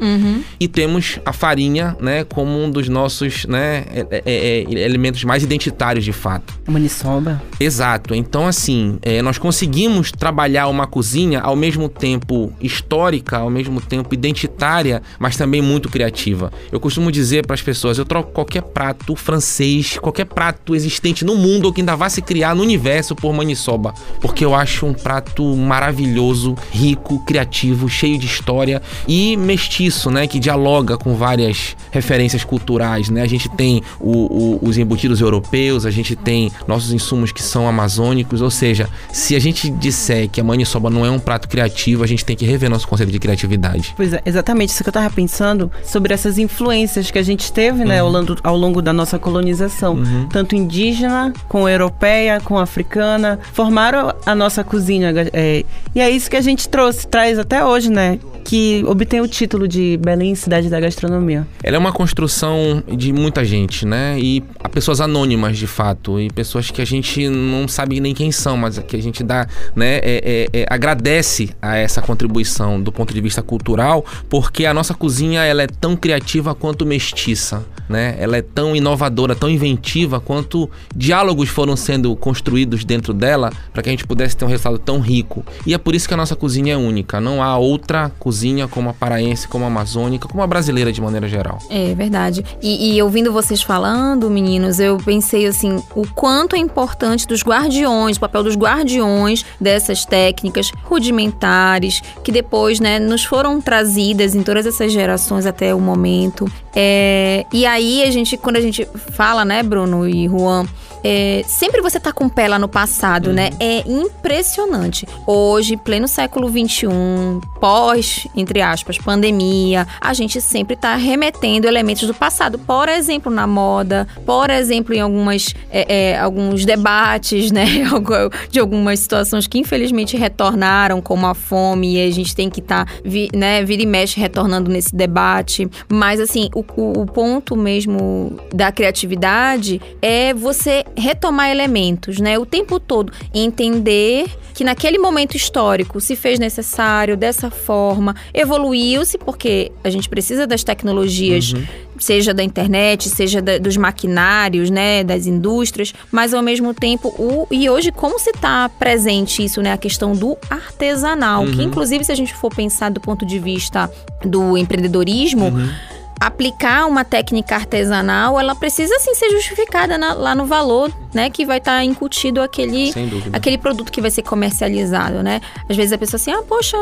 [SPEAKER 4] E temos a farinha, né, como um dos nossos né, é- é- é- elementos mais identitários de fato.
[SPEAKER 3] Maniçoba.
[SPEAKER 4] Exato. Então, assim, é, nós conseguimos trabalhar uma cozinha ao mesmo tempo histórica, ao mesmo tempo identitária, mas também muito criativa. Eu costumo dizer para as pessoas: eu troco qualquer prato francês, qualquer prato existente no mundo ou que ainda vá se criar no universo por maniçoba, porque eu acho um prato maravilhoso, rico, criativo, cheio de história e mestiço, né, que dialoga com várias referências culturais, né? A gente tem o- o- os embutidos europeus, a gente tem nossos insumos que são amazônicos, ou seja, se a gente disser que a maniçoba não é um prato criativo, a gente tem que rever nosso conceito de criatividade.
[SPEAKER 3] Pois é, exatamente isso que eu tava pensando sobre essas influências que a gente teve, né, ao, longo, ao longo da nossa colonização. Tanto indígena, com europeia, com africana, formaram a nossa cozinha. é, e é isso que a gente trouxe, traz até hoje, né? que obtém o título de Belém Cidade da Gastronomia?
[SPEAKER 4] Ela é uma construção de muita gente, né? E há pessoas anônimas, de fato, e pessoas que a gente não sabe nem quem são, mas que a gente dá, né? é- é- é- agradece a essa contribuição do ponto de vista cultural, porque a nossa cozinha ela é tão criativa quanto mestiça, né? Ela é tão inovadora, tão inventiva quanto diálogos foram sendo construídos dentro dela para que a gente pudesse ter um resultado tão rico. E é por isso que a nossa cozinha é única. Não há outra cozinha como a paraense, como a amazônica, como a brasileira de maneira geral.
[SPEAKER 2] É verdade. E, e ouvindo vocês falando, meninos, eu pensei assim, o quanto é importante dos guardiões, o papel dos guardiões dessas técnicas rudimentares, que depois, né, nos foram trazidas em todas essas gerações até o momento. É, e aí a gente, quando a gente fala, né, Bruno e Juan, é, sempre você tá com o pé lá no passado, né? É impressionante. Hoje, pleno século XXI, pós, entre aspas, pandemia, a gente sempre tá remetendo elementos do passado. Por exemplo, na moda, por exemplo, em algumas, é, é, alguns debates, né? De algumas situações que infelizmente retornaram, como a fome, e a gente tem que estar, né, vira e mexe retornando nesse debate. Mas, assim, o- o ponto mesmo da criatividade é você retomar elementos, né? O tempo todo. Entender que naquele momento histórico se fez necessário dessa forma, evoluiu-se, porque a gente precisa das tecnologias seja da internet, seja da- dos maquinários, né, das indústrias, mas ao mesmo tempo o e hoje como se está presente isso, né, a questão do artesanal, que inclusive se a gente for pensar do ponto de vista do empreendedorismo, aplicar uma técnica artesanal, ela precisa sim ser justificada na- lá no valor, né, que vai estar incutido aquele aquele produto que vai ser comercializado, né? Às vezes a pessoa assim, ah, poxa,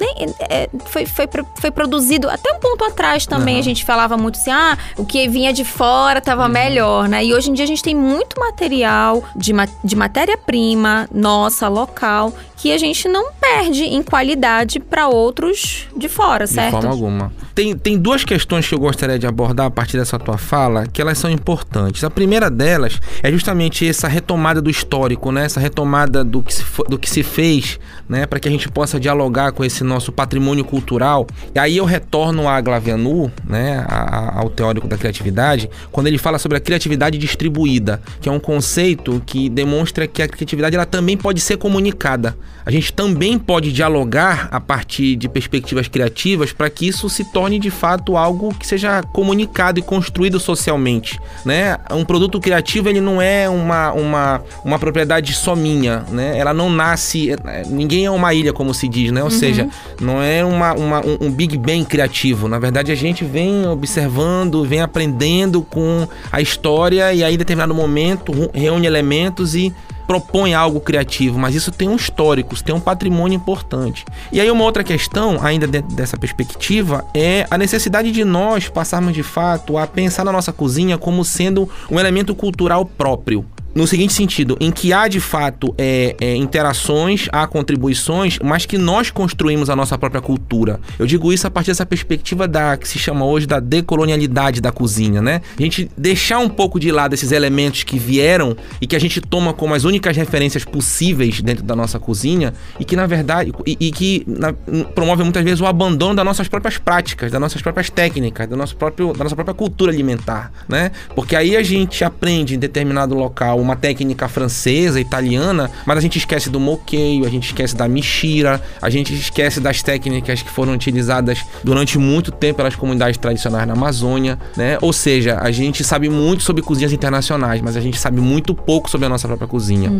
[SPEAKER 2] nem, é, foi, foi, foi produzido até um ponto atrás também.
[SPEAKER 4] Aham.
[SPEAKER 2] A gente falava muito assim, ah, o que vinha de fora tava melhor, né? E hoje em dia a gente tem muito material de, de matéria-prima nossa, local, que a gente não perde em qualidade para outros de fora,
[SPEAKER 4] De
[SPEAKER 2] certo?
[SPEAKER 4] forma alguma. Tem, tem duas questões que eu gostaria de abordar a partir dessa tua fala, que elas são importantes. A primeira delas é justamente essa retomada do histórico, né? Essa retomada do que se, do que se fez, né? Para que a gente possa dialogar com esse nosso patrimônio cultural. E aí eu retorno a Glavianu, né? a- a- ao teórico da criatividade, quando ele fala sobre a criatividade distribuída, que é um conceito que demonstra que a criatividade ela também pode ser comunicada. A gente também pode dialogar a partir de perspectivas criativas para que isso se torne de fato algo que seja comunicado e construído socialmente, né? Um produto criativo ele não é uma, uma, uma propriedade só minha, né? Ela não nasce, ninguém é uma ilha como se diz, né? Ou seja, não é uma, uma- um, um Big Bang criativo. Na verdade, a gente vem observando, vem aprendendo com a história e aí em determinado momento reúne elementos e propõe algo criativo, mas isso tem um histórico, tem um patrimônio importante. E aí uma outra questão, ainda dentro dessa perspectiva, é a necessidade de nós passarmos de fato a pensar na nossa cozinha como sendo um elemento cultural próprio. No seguinte sentido, em que há de fato é, é, interações, há contribuições, mas que nós construímos a nossa própria cultura. Eu digo isso a partir dessa perspectiva da que se chama hoje da decolonialidade da cozinha, né? A gente deixar um pouco de lado esses elementos que vieram e que a gente toma como as únicas referências possíveis dentro da nossa cozinha e que na verdade e, e que na- promove muitas vezes o abandono das nossas próprias práticas, das nossas próprias técnicas, do nosso próprio, da nossa própria cultura alimentar, né? Porque aí a gente aprende em determinado local uma técnica francesa, italiana, mas a gente esquece do moqueio, a gente esquece da mixira, a gente esquece das técnicas que foram utilizadas durante muito tempo pelas comunidades tradicionais na Amazônia, né? Ou seja, a gente sabe muito sobre cozinhas internacionais, mas a gente sabe muito pouco sobre a nossa própria cozinha.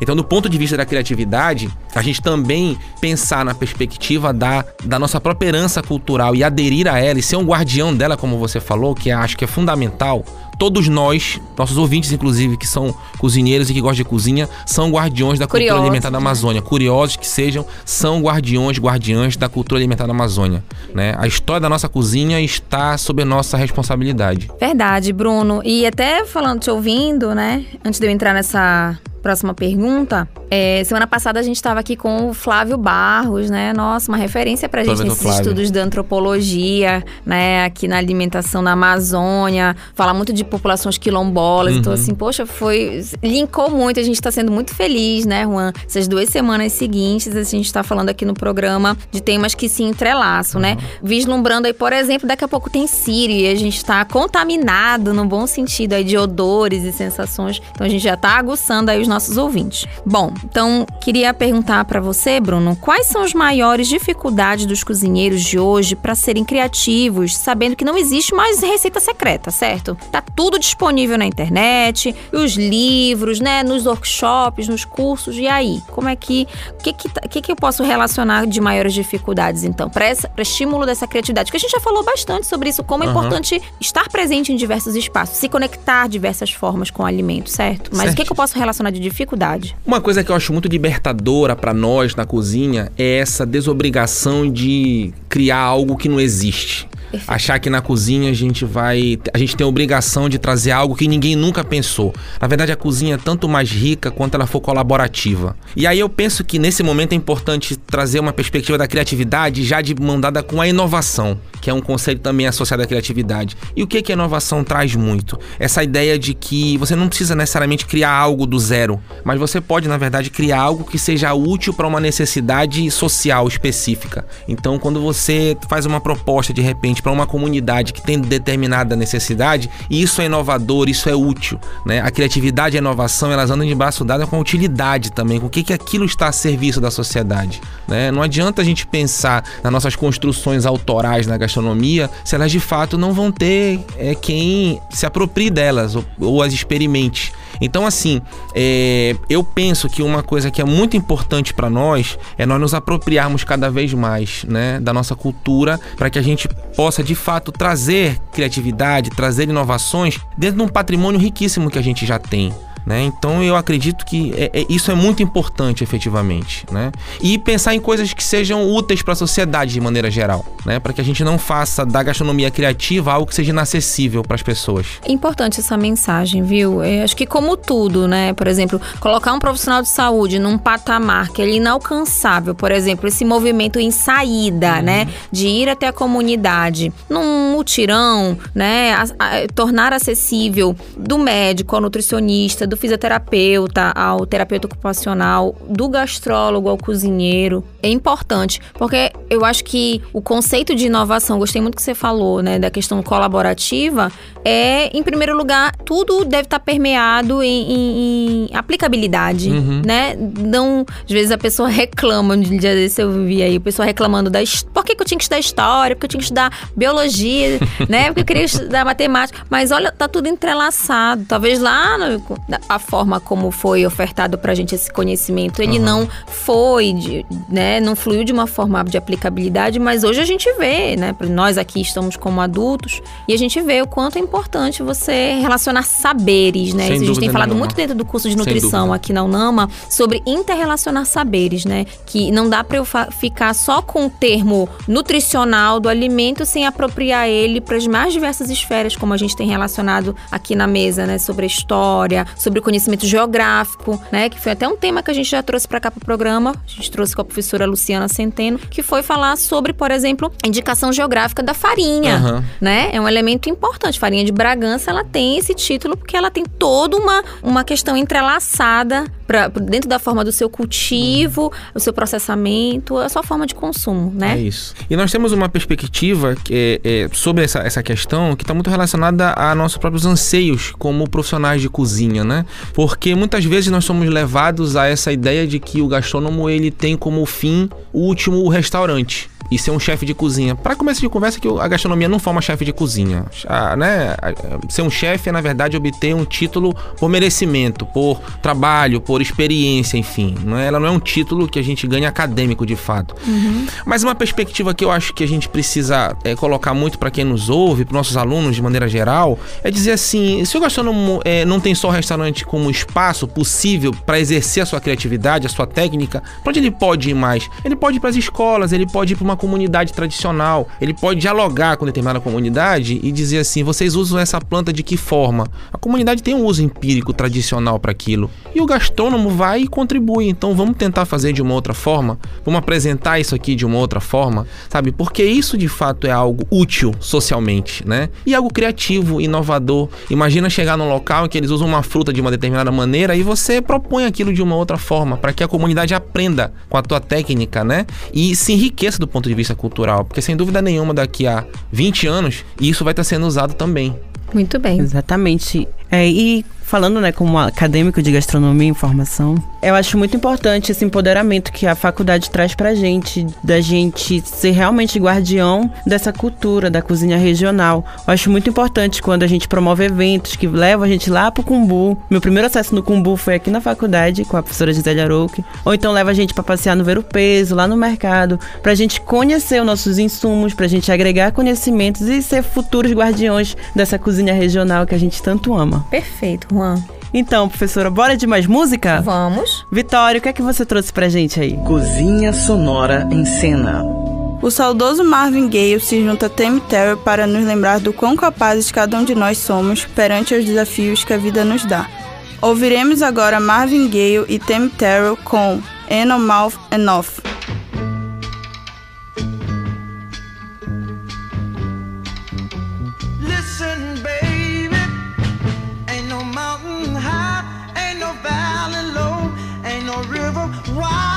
[SPEAKER 4] Então, do ponto de vista da criatividade, a gente também pensar na perspectiva da, da nossa própria herança cultural e aderir a ela e ser um guardião dela, como você falou, que acho que é fundamental. Todos nós, nossos ouvintes, inclusive, que são cozinheiros e que gostam de cozinha, são guardiões da cultura
[SPEAKER 2] Curiosos,
[SPEAKER 4] alimentar da
[SPEAKER 2] né?
[SPEAKER 4] Amazônia. Curiosos que sejam, são guardiões, guardiãs da cultura alimentar da Amazônia. Né? A história da nossa cozinha está sob a nossa responsabilidade.
[SPEAKER 2] Verdade, Bruno. E até falando, te ouvindo, né? Antes de eu entrar nessa próxima pergunta. É, semana passada a gente estava aqui com o Flávio Barros, né? Nossa, uma referência pra gente nesses
[SPEAKER 4] Flávio.
[SPEAKER 2] estudos da antropologia, né? Aqui na alimentação na Amazônia. Fala muito de populações quilombolas. Então,
[SPEAKER 4] Uhum.
[SPEAKER 2] assim, poxa, foi. Linkou muito. A gente tá sendo muito feliz, né, Juan? Essas duas semanas seguintes, a gente tá falando aqui no programa de temas que se entrelaçam, né? Vislumbrando aí, por exemplo, daqui a pouco tem Sírio e a gente tá contaminado no bom sentido aí de odores e sensações. Então a gente já tá aguçando aí os nossos ouvintes. Bom, então queria perguntar pra você, Bruno, quais são as maiores dificuldades dos cozinheiros de hoje pra serem criativos, sabendo que não existe mais receita secreta, certo? Tá tudo disponível na internet, os livros, né, nos workshops, nos cursos. E aí, como é que o que que, tá- que que eu posso relacionar de maiores dificuldades então para para estímulo dessa criatividade? Porque a gente já falou bastante sobre isso, como é
[SPEAKER 4] Aham.
[SPEAKER 2] importante estar presente em diversos espaços, se conectar de diversas formas com o alimento, certo? Mas o que, que eu posso relacionar de dificuldade?
[SPEAKER 4] Uma coisa que eu acho muito libertadora pra nós na cozinha é essa desobrigação de criar algo que não existe. Achar que na cozinha a gente vai. A gente tem a obrigação de trazer algo que ninguém nunca pensou. Na verdade, a cozinha é tanto mais rica quanto ela for colaborativa. E aí eu penso que nesse momento é importante trazer uma perspectiva da criatividade já de mão dada com a inovação, que é um conceito também associado à criatividade. E o que, que a inovação traz muito? Essa ideia de que você não precisa necessariamente criar algo do zero, mas você pode, na verdade, criar algo que seja útil para uma necessidade social específica. Então, quando você faz uma proposta de repente para uma comunidade que tem determinada necessidade, isso é inovador, isso é útil, né? A criatividade e a inovação, elas andam de braço dado com a utilidade também, com o que que aquilo está a serviço da sociedade, né? Não adianta a gente pensar nas nossas construções autorais na gastronomia se elas de fato não vão ter é, quem se aproprie delas ou, ou as experimente. Então, assim, é, eu penso que uma coisa que é muito importante para nós é nós nos apropriarmos cada vez mais, né, da nossa cultura, para que a gente possa de fato trazer criatividade, trazer inovações dentro de um patrimônio riquíssimo que a gente já tem. Né? Então eu acredito que é- é- isso é muito importante efetivamente, né? E pensar em coisas que sejam úteis para a sociedade de maneira geral, né? Para que a gente não faça da gastronomia criativa algo que seja inacessível para as pessoas.
[SPEAKER 2] É importante essa mensagem, viu? Eu acho que como tudo, né? Por exemplo, colocar um profissional de saúde num patamar que ele é inalcançável, por exemplo, esse movimento em saída, né? De ir até a comunidade, num mutirão, né? A- a- tornar acessível do médico ao nutricionista, do fisioterapeuta ao terapeuta ocupacional, do gastrólogo ao cozinheiro. É importante, porque eu acho que o conceito de inovação, gostei muito que você falou, né, da questão colaborativa, é, em primeiro lugar, tudo deve estar permeado em, em- em aplicabilidade,
[SPEAKER 4] Uhum.
[SPEAKER 2] né? Não, às vezes a pessoa reclama, um dia desse eu vi aí, o pessoal reclamando da por que, que eu tinha que estudar história, porque eu tinha que estudar biologia, né? Porque eu queria estudar matemática, mas olha, tá tudo entrelaçado. Talvez lá no- a forma como foi ofertado pra gente esse conhecimento, ele não foi, de, né? Não fluiu de uma forma de aplicabilidade, mas hoje a gente vê, né? Nós aqui estamos como adultos e a gente vê o quanto é importante você relacionar saberes, né?
[SPEAKER 4] Sem
[SPEAKER 2] Isso a gente tem falado
[SPEAKER 4] nenhuma.
[SPEAKER 2] muito dentro do curso de nutrição aqui na Unama sobre interrelacionar saberes, né? Que não dá pra eu ficar só com o termo nutricional do alimento sem apropriar ele para as mais diversas esferas, como a gente tem relacionado aqui na mesa, né? Sobre a história, sobre o conhecimento geográfico, né? Que foi até um tema que a gente já trouxe para cá pro programa. A gente trouxe com a professora Luciana Centeno, que foi falar sobre, por exemplo, a indicação geográfica da farinha
[SPEAKER 4] Aham.
[SPEAKER 2] né? É um elemento importante. Farinha de Bragança, ela tem esse título porque ela tem toda uma, uma questão entrelaçada pra, dentro da forma do seu cultivo, o seu processamento, a sua forma de consumo, né?
[SPEAKER 4] É isso. E nós temos uma perspectiva que é, é, sobre essa, essa questão que está muito relacionada a nossos próprios anseios como profissionais de cozinha, né? Porque muitas vezes nós somos levados a essa ideia de que o gastrônomo ele tem como fim o último restaurante. E ser um chefe de cozinha. Para começo de conversa, que a gastronomia não forma chefe de cozinha. Ah, né? Ser um chefe é, na verdade, obter um título por merecimento, por trabalho, por experiência, enfim. Não é? Ela não é um título que a gente ganha acadêmico, de fato. Mas uma perspectiva que eu acho que a gente precisa é, colocar muito para quem nos ouve, para nossos alunos de maneira geral, é dizer assim: se o gastrônomo é, não tem só o restaurante como espaço possível para exercer a sua criatividade, a sua técnica, para onde ele pode ir mais? Ele pode ir para as escolas, ele pode ir para uma uma comunidade tradicional. Ele pode dialogar com determinada comunidade e dizer assim: vocês usam essa planta de que forma? A comunidade tem um uso empírico tradicional para aquilo. E o gastrônomo vai e contribui. Então vamos tentar fazer de uma outra forma? Vamos apresentar isso aqui de uma outra forma? Sabe? Porque isso de fato é algo útil socialmente, né? E algo criativo, inovador. Imagina chegar num local em que eles usam uma fruta de uma determinada maneira e você propõe aquilo de uma outra forma para que a comunidade aprenda com a tua técnica, né? E se enriqueça do ponto de vista cultural, porque sem dúvida nenhuma daqui a 20 anos isso vai estar sendo usado também.
[SPEAKER 2] Muito bem.
[SPEAKER 3] Exatamente. É, e falando, né, como acadêmico de gastronomia e informação, eu acho muito importante esse empoderamento que a faculdade traz pra gente, da gente ser realmente guardião dessa cultura, da cozinha regional. Eu acho muito importante quando a gente promove eventos que levam a gente lá pro Cumbu. Meu primeiro acesso no Cumbu foi aqui na faculdade, com a professora Gisele Arouque. Ou então leva a gente para passear no Ver Peso, lá no mercado, pra gente conhecer os nossos insumos, pra gente agregar conhecimentos e ser futuros guardiões dessa cozinha regional que a gente tanto ama.
[SPEAKER 2] Perfeito, Juan.
[SPEAKER 3] Então, professora, bora de mais música?
[SPEAKER 2] Vamos.
[SPEAKER 3] Vitória, o que é que você trouxe pra gente aí?
[SPEAKER 1] Cozinha Sonora em Cena.
[SPEAKER 5] O saudoso Marvin Gaye se junta a Tammy Terrell para nos lembrar do quão capazes cada um de nós somos perante os desafios que a vida nos dá. Ouviremos agora Marvin Gaye e Tammy Terrell com Mouth Enough.
[SPEAKER 12] River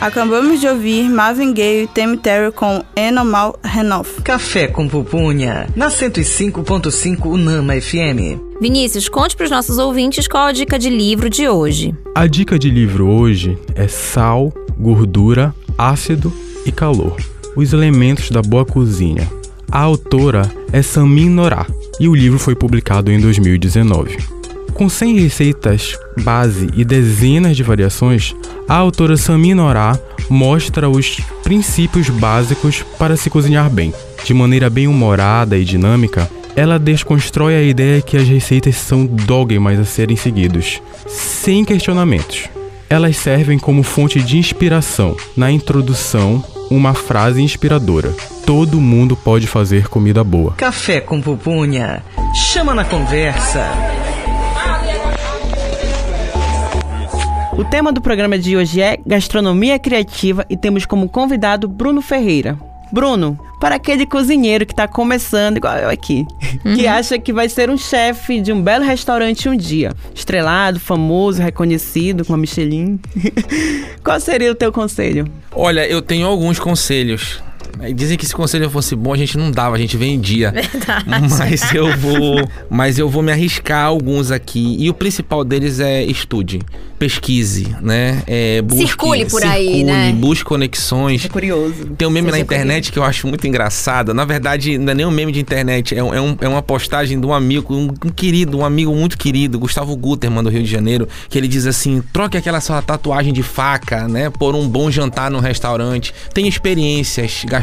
[SPEAKER 5] Acabamos de ouvir Marvin Gaye e Tammy Terrell com Enomal Renoff.
[SPEAKER 1] Café com Pupunha, na 105.5 Unama FM.
[SPEAKER 2] Vinícius, conte para os nossos ouvintes qual a dica de livro de hoje.
[SPEAKER 9] A dica de livro hoje é sal, gordura, ácido e calor. Os elementos da boa cozinha. A autora é Samin Norá e o livro foi publicado em 2019. Com 100 receitas base e dezenas de variações, a autora Samin Norá mostra os princípios básicos para se cozinhar bem. De maneira bem humorada e dinâmica, ela desconstrói a ideia que as receitas são dogmas a serem seguidos, sem questionamentos. Elas servem como fonte de inspiração. Na introdução, uma frase inspiradora: Todo mundo pode fazer comida boa.
[SPEAKER 1] Café com Pupunha, chama na conversa.
[SPEAKER 3] O tema do programa de hoje é gastronomia criativa e temos como convidado Bruno Ferreira. Bruno, para aquele cozinheiro que tá começando, igual eu aqui, que acha que vai ser um chefe de um belo restaurante um dia, estrelado, famoso, reconhecido, com uma Michelin, qual seria o teu conselho?
[SPEAKER 4] Olha, eu tenho alguns conselhos. Dizem que se conselho fosse bom, a gente não dava, a gente vendia.
[SPEAKER 2] Verdade.
[SPEAKER 4] Mas eu vou, mas eu vou me arriscar alguns aqui. E o principal deles é estude, pesquise, né? É, busque,
[SPEAKER 2] Circule por aí,
[SPEAKER 4] circule,
[SPEAKER 2] né?
[SPEAKER 4] Busque conexões.
[SPEAKER 3] É curioso.
[SPEAKER 4] Tem um meme
[SPEAKER 3] Seja
[SPEAKER 4] na internet que eu acho muito engraçado. Na verdade, não é nem um meme de internet, é, um- é um- é uma postagem de um amigo, um, um querido, um amigo muito querido, Gustavo Gutermann, do Rio de Janeiro, que ele diz assim: troque aquela sua tatuagem de faca, né, por um bom jantar no restaurante. Tem experiências gastronômicas,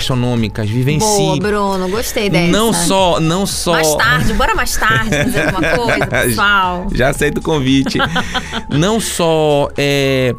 [SPEAKER 4] vivencie.
[SPEAKER 2] Boa, Bruno, gostei dessa.
[SPEAKER 4] Não só, não só.
[SPEAKER 2] Mais tarde, bora mais tarde fazer alguma coisa, pessoal.
[SPEAKER 4] Já aceito o convite. Não só é,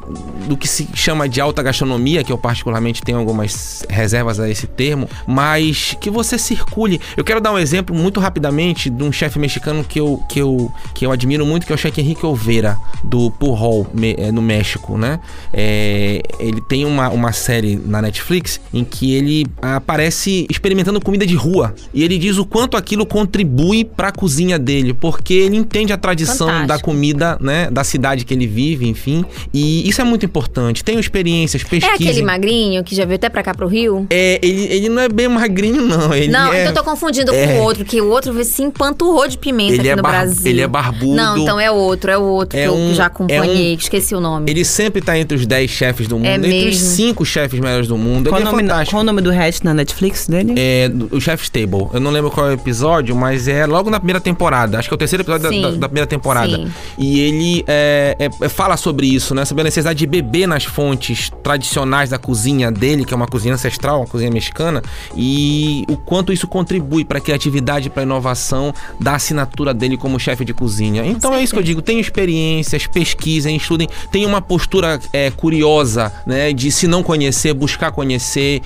[SPEAKER 4] do que se chama de alta gastronomia, que eu particularmente tenho algumas reservas a esse termo, mas que você circule. Eu quero dar um exemplo muito rapidamente de um chefe mexicano que eu, que eu, que eu admiro muito, que é o chefe Henrique Olveira, do Pujol, é, no México, né? É, ele tem uma, uma série na Netflix em que ele aparece experimentando comida de rua. E ele diz o quanto aquilo contribui para a cozinha dele, porque ele entende a tradição
[SPEAKER 2] Fantástico.
[SPEAKER 4] da comida, né, da cidade que ele vive, enfim. E isso é muito importante. Tenho experiências,
[SPEAKER 2] É
[SPEAKER 4] pesquise.
[SPEAKER 2] aquele magrinho que já veio até pra cá pro Rio?
[SPEAKER 4] É, ele, ele não é bem magrinho, não. Ele
[SPEAKER 2] não,
[SPEAKER 4] é...
[SPEAKER 2] então eu tô confundindo
[SPEAKER 4] é.
[SPEAKER 2] com o outro, que o outro se empanturrou de pimenta
[SPEAKER 4] Ele
[SPEAKER 2] aqui
[SPEAKER 4] é
[SPEAKER 2] no
[SPEAKER 4] bar-
[SPEAKER 2] Brasil.
[SPEAKER 4] ele é barbudo.
[SPEAKER 2] Não, então é outro, é o outro
[SPEAKER 4] É
[SPEAKER 2] que eu
[SPEAKER 4] um-
[SPEAKER 2] já
[SPEAKER 4] é
[SPEAKER 2] acompanhei,
[SPEAKER 4] um-
[SPEAKER 2] que esqueci o nome.
[SPEAKER 4] Ele sempre tá entre os 10 chefes do mundo,
[SPEAKER 2] É
[SPEAKER 4] entre os
[SPEAKER 2] mesmo.
[SPEAKER 4] 5 chefes melhores do mundo.
[SPEAKER 3] Qual,
[SPEAKER 4] ele
[SPEAKER 3] o
[SPEAKER 4] é
[SPEAKER 3] nome,
[SPEAKER 4] fantástico.
[SPEAKER 3] qual o nome do resto na Netflix dele?
[SPEAKER 4] É, o Chef's Table. Eu não lembro qual é o episódio, mas é logo na primeira temporada. Acho que é o terceiro episódio da, da- da primeira temporada.
[SPEAKER 2] Sim.
[SPEAKER 4] E ele é, é- é- fala sobre isso, né? Sobre a necessidade de beber nas fontes tradicionais da cozinha dele, que é uma cozinha ancestral, uma cozinha mexicana, e o quanto isso contribui para a criatividade, para a inovação da assinatura dele como chefe de cozinha. Então é isso que eu digo. Tenham experiências, pesquisem, estudem. Tenham uma postura é, curiosa, né? De se não conhecer, buscar conhecer.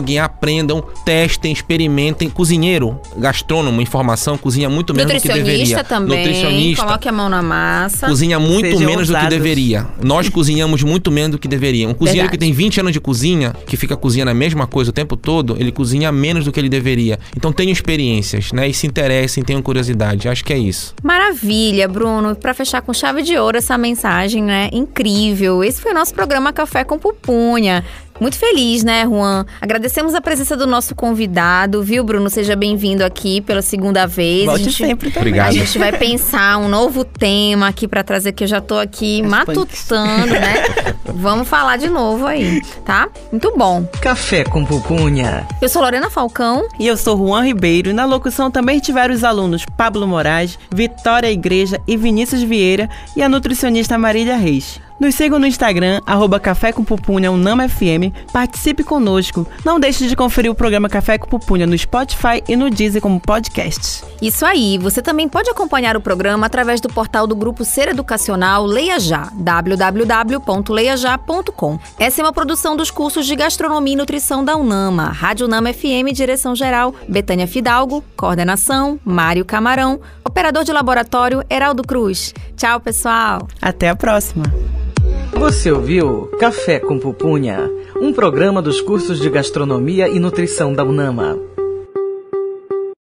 [SPEAKER 4] Dialoguem, aprendam, testem, experimentem. Cozinheiro, gastrônomo, informação, cozinha muito menos do que deveria.
[SPEAKER 2] Nutricionista também,
[SPEAKER 4] Nutricionista.
[SPEAKER 2] coloque a mão na massa.
[SPEAKER 4] Cozinha muito
[SPEAKER 3] Sejam
[SPEAKER 4] menos do que deveria. Nós cozinhamos muito menos do que deveria. Um cozinheiro
[SPEAKER 2] Verdade.
[SPEAKER 4] que tem 20 anos de cozinha, que fica cozinhando a mesma coisa o tempo todo, ele cozinha menos do que ele deveria. Então tenham experiências, né? E se interessem, tenham curiosidade. Acho que é isso.
[SPEAKER 2] Maravilha, Bruno. Pra fechar com chave de ouro essa mensagem, né? Incrível. Esse foi o nosso programa Café com Pupunha. Muito feliz, né, Juan? Agradecemos a presença do nosso convidado, viu, Bruno? Seja bem-vindo aqui pela segunda vez.
[SPEAKER 3] Volte
[SPEAKER 2] a gente,
[SPEAKER 3] sempre também.
[SPEAKER 4] Obrigado.
[SPEAKER 2] A gente vai pensar um novo tema aqui pra trazer, que eu já tô aqui
[SPEAKER 3] As
[SPEAKER 2] matutando, né? Vamos falar de novo aí, tá? Muito bom.
[SPEAKER 1] Café com pupunha.
[SPEAKER 2] Eu sou Lorena Falcão.
[SPEAKER 3] E eu sou Juan Ribeiro. E na locução também tiveram os alunos Pablo Moraes, Vitória Igreja e Vinícius Vieira e a nutricionista Marília Reis. Nos sigam no Instagram, arroba Café com Pupunha. Participe conosco. Não deixe de conferir o programa Café com Pupunha no Spotify e no Deezer como podcast.
[SPEAKER 2] Isso aí, você também pode acompanhar o programa através do portal do Grupo Ser Educacional Leia Já, www.leiajá.com. Essa é uma produção dos cursos de Gastronomia e Nutrição da Unama, Rádio Unama FM, Direção Geral, Betânia Fidalgo, Coordenação, Mário Camarão, Operador de Laboratório, Heraldo Cruz. Tchau, pessoal!
[SPEAKER 3] Até a próxima!
[SPEAKER 1] Você ouviu Café com Pupunha, um programa dos cursos de Gastronomia e Nutrição da UNAMA.